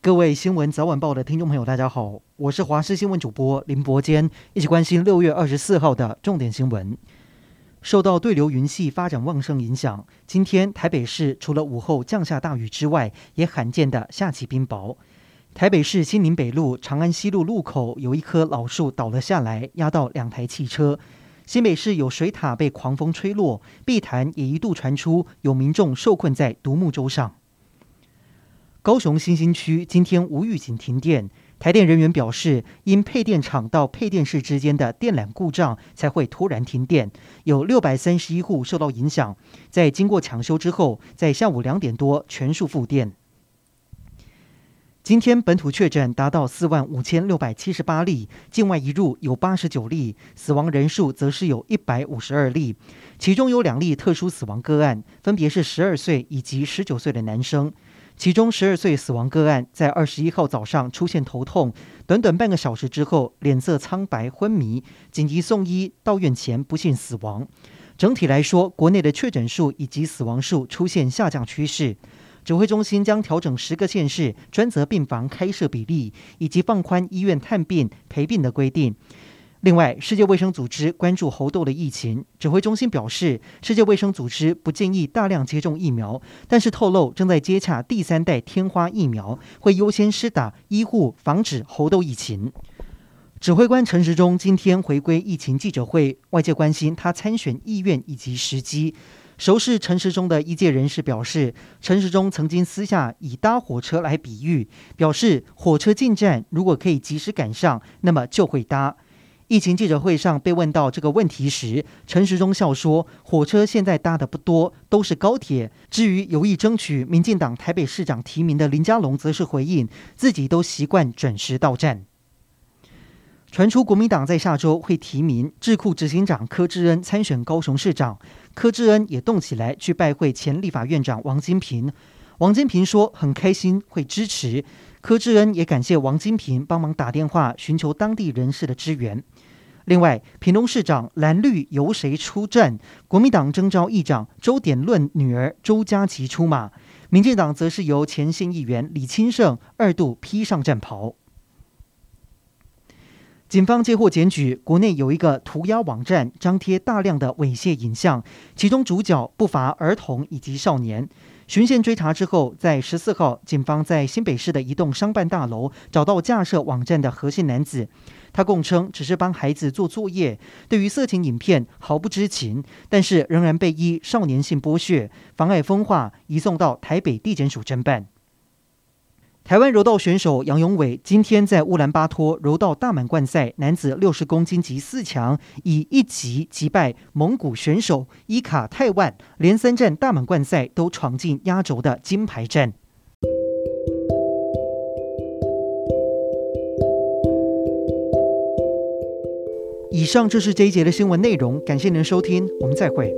各位新闻早晚报的听众朋友，大家好，我是华视新闻主播林伯坚，一起关心六月二十四号的重点新闻。受到对流云系发展旺盛影响，今天台北市除了午后降下大雨之外，也罕见的下起冰雹。台北市新宁北路长安西路路口有一棵老树倒了下来，压到两台汽车。新北市有水塔被狂风吹落，碧潭也一度传出有民众受困在独木舟上。高雄新兴区今天无预警停电，台电人员表示，因配电厂到配电室之间的电缆故障才会突然停电，有六百三十一户受到影响。在经过抢修之后，在下午两点多全数复电。今天本土确诊达到四万五千六百七十八例，境外移入有八十九例，死亡人数则是有一百五十二例，其中有两例特殊死亡个案，分别是十二岁以及十九岁的男生。其中十二岁死亡个案在二十一号早上出现头痛，短短半个小时之后脸色苍白昏迷，紧急送医到院前不幸死亡。整体来说，国内的确诊数以及死亡数出现下降趋势。指挥中心将调整十个县市专责病房开设比例，以及放宽医院探病陪病的规定。另外，世界卫生组织关注猴痘的疫情。指挥中心表示，世界卫生组织不建议大量接种疫苗，但是透露正在接洽第三代天花疫苗，会优先施打医护，防止猴痘疫情。指挥官陈时中今天回归疫情记者会，外界关心他参选意愿以及时机。熟识陈时中的一届人士表示，陈时中曾经私下以搭火车来比喻，表示火车进站如果可以及时赶上，那么就会搭。疫情记者会上被问到这个问题时，陈时中笑说：“火车现在搭的不多，都是高铁。至于有意争取民进党台北市长提名的林佳龙，则是回应自己都习惯准时到站。”传出国民党在下周会提名智库执行长柯志恩参选高雄市长，柯志恩也动起来去拜会前立法院长王金平。王金平说很开心会支持。柯志恩也感谢王金平帮忙打电话寻求当地人士的支援。另外，屏东市长蓝绿由谁出战？国民党征召议长周典论女儿周佳琪出马，民进党则是由前县议员李清盛二度披上战袍。警方接获检举，国内有一个涂鸦网站张贴大量的猥亵影像，其中主角不乏儿童以及少年。循线追查之后，在十四号，警方在新北市的一栋商办大楼找到架设网站的核心男子。他供称只是帮孩子做作业，对于色情影片毫不知情，但是仍然被依少年性剥削、妨碍风化移送到台北地检署侦办。台湾柔道选手杨永伟今天在乌兰巴托柔道大满贯赛男子六十公斤级四强，以一级击败蒙古选手伊卡泰万，连三战大满贯赛都闯进压轴的金牌战。以上就是这一节的新闻内容，感谢您的收听，我们再会。